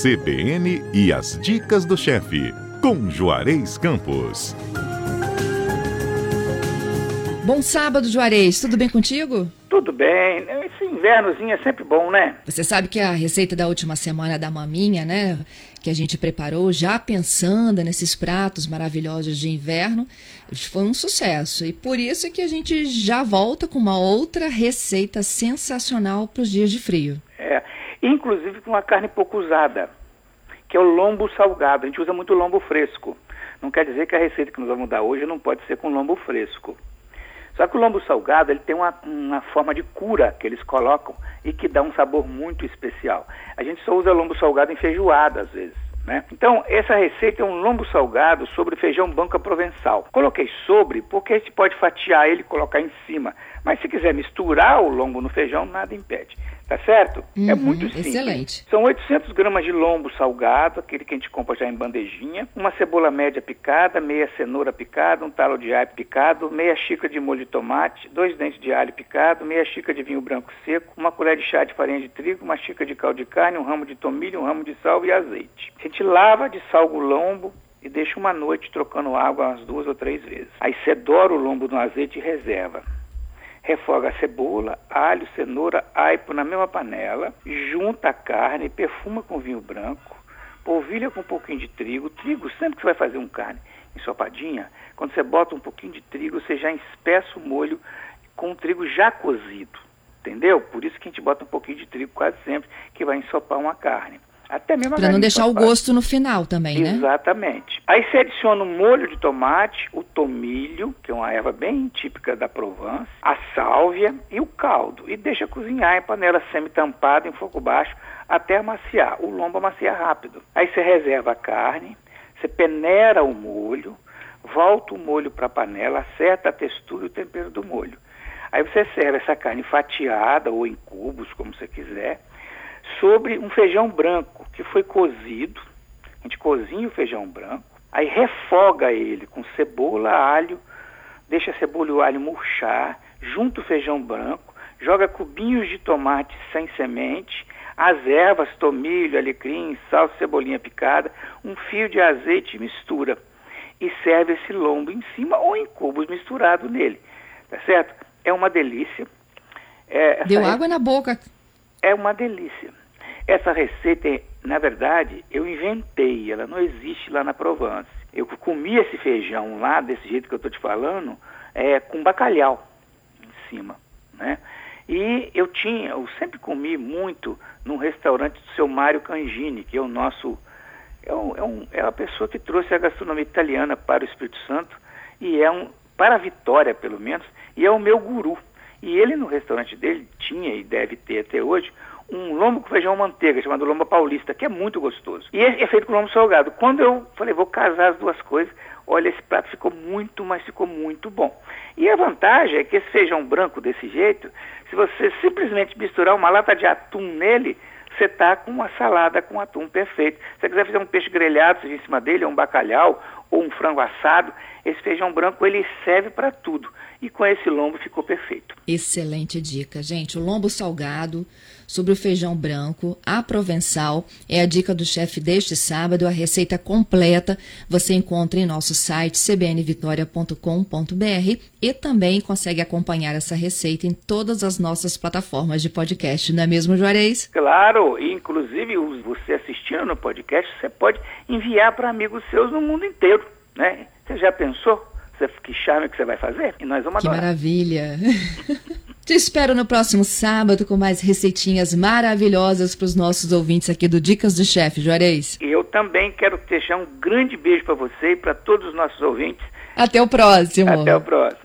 CBN e as dicas do chefe, com Juarez Campos. Bom sábado, Juarez. Tudo bem contigo? Tudo bem. Esse invernozinho é sempre bom, né? Você sabe que a receita da última semana da maminha, né? Que a gente preparou já pensando nesses pratos maravilhosos de inverno, foi um sucesso. E por isso é que a gente já volta com uma outra receita sensacional para os dias de frio. Inclusive com uma carne pouco usada, que é o lombo salgado. A gente usa muito lombo fresco. Não quer dizer que a receita que nós vamos dar hoje não pode ser com lombo fresco. Só que o lombo salgado ele tem uma, uma forma de cura que eles colocam e que dá um sabor muito especial. A gente só usa lombo salgado em feijoada às vezes. Né? Então, essa receita é um lombo salgado sobre feijão banca provençal. Coloquei sobre porque a gente pode fatiar ele e colocar em cima. Mas se quiser misturar o lombo no feijão, nada impede. Tá certo? É uhum, é muito simples. Excelente. São 800 gramas de lombo salgado, aquele que a gente compra já em bandejinha, uma cebola média picada, meia cenoura picada, um talo de alho picado, meia xícara de molho de tomate, dois dentes de alho picado, meia xícara de vinho branco seco, uma colher de chá de farinha de trigo, uma xícara de caldo de carne, um ramo de tomilho, um ramo de sal e azeite. A gente lava, salgo o lombo, e deixa uma noite trocando água umas duas ou três vezes. Aí você dora o lombo no azeite e reserva. Refoga a cebola, alho, cenoura, aipo na mesma panela, junta a carne, perfuma com vinho branco, polvilha com um pouquinho de trigo. Trigo, sempre que você vai fazer um carne ensopadinha, quando você bota um pouquinho de trigo, você já espessa o molho com o trigo já cozido. Entendeu? Por isso que a gente bota um pouquinho de trigo quase sempre que vai ensopar uma carne. Até mesmo Para não deixar o gosto no final também, né? Exatamente. Aí você adiciona o molho de tomate, o tomilho, que é uma erva bem típica da Provence, a sálvia e o caldo. E deixa cozinhar em panela semi-tampada em fogo baixo até amaciar. O lombo amaciar rápido. Aí você reserva a carne, você peneira o molho, volta o molho para a panela, acerta a textura e o tempero do molho. Aí você serve essa carne fatiada ou em cubos, como você quiser sobre um feijão branco que foi cozido. A gente cozinha o feijão branco, aí refoga ele com cebola, alho, deixa a cebola e o alho murchar, junta o feijão branco, joga cubinhos de tomate sem semente, as ervas, tomilho, alecrim, sal, cebolinha picada, um fio de azeite e mistura. E serve esse lombo em cima ou em cubos misturado nele. Tá certo? É uma delícia. É, Deu água na boca. É uma delícia. Essa receita, na verdade, eu inventei, ela não existe lá na Provence. Eu comi esse feijão lá, desse jeito que eu estou te falando, é, com bacalhau em cima, né? E eu tinha, eu sempre comi muito num restaurante do seu Mário Cangini, que é o nosso, é, é, um, é a pessoa que trouxe a gastronomia italiana para o Espírito Santo e é um, para a Vitória pelo menos, e é o meu guru. E ele no restaurante dele tinha e deve ter até hoje um lombo com feijão manteiga, chamado lombo paulista, que é muito gostoso. E é feito com lombo salgado. Quando eu falei, vou casar as duas coisas, olha, esse prato ficou muito, mas ficou muito bom. E a vantagem é que esse feijão branco desse jeito, se você simplesmente misturar uma lata de atum nele, você está com uma salada com atum perfeito. Se você quiser fazer um peixe grelhado, seja em cima dele, ou um bacalhau, ou um frango assado, esse feijão branco ele serve para tudo. E com esse lombo ficou perfeito. Excelente dica, gente. O lombo salgado sobre o feijão branco, a provençal, é a dica do chefe deste sábado. A receita completa você encontra em nosso site cbnvitoria.com.br e também consegue acompanhar essa receita em todas as nossas plataformas de podcast, não é mesmo, Juarez? Claro, inclusive você assistindo no podcast, você pode enviar para amigos seus no mundo inteiro, né? Você já pensou? Você, que charme que você vai fazer? E nós vamos Que maravilha! Te espero no próximo sábado com mais receitinhas maravilhosas para os nossos ouvintes aqui do Dicas do Chefe, Juarez. Eu também quero deixar um grande beijo para você e para todos os nossos ouvintes. Até o próximo. Até o próximo.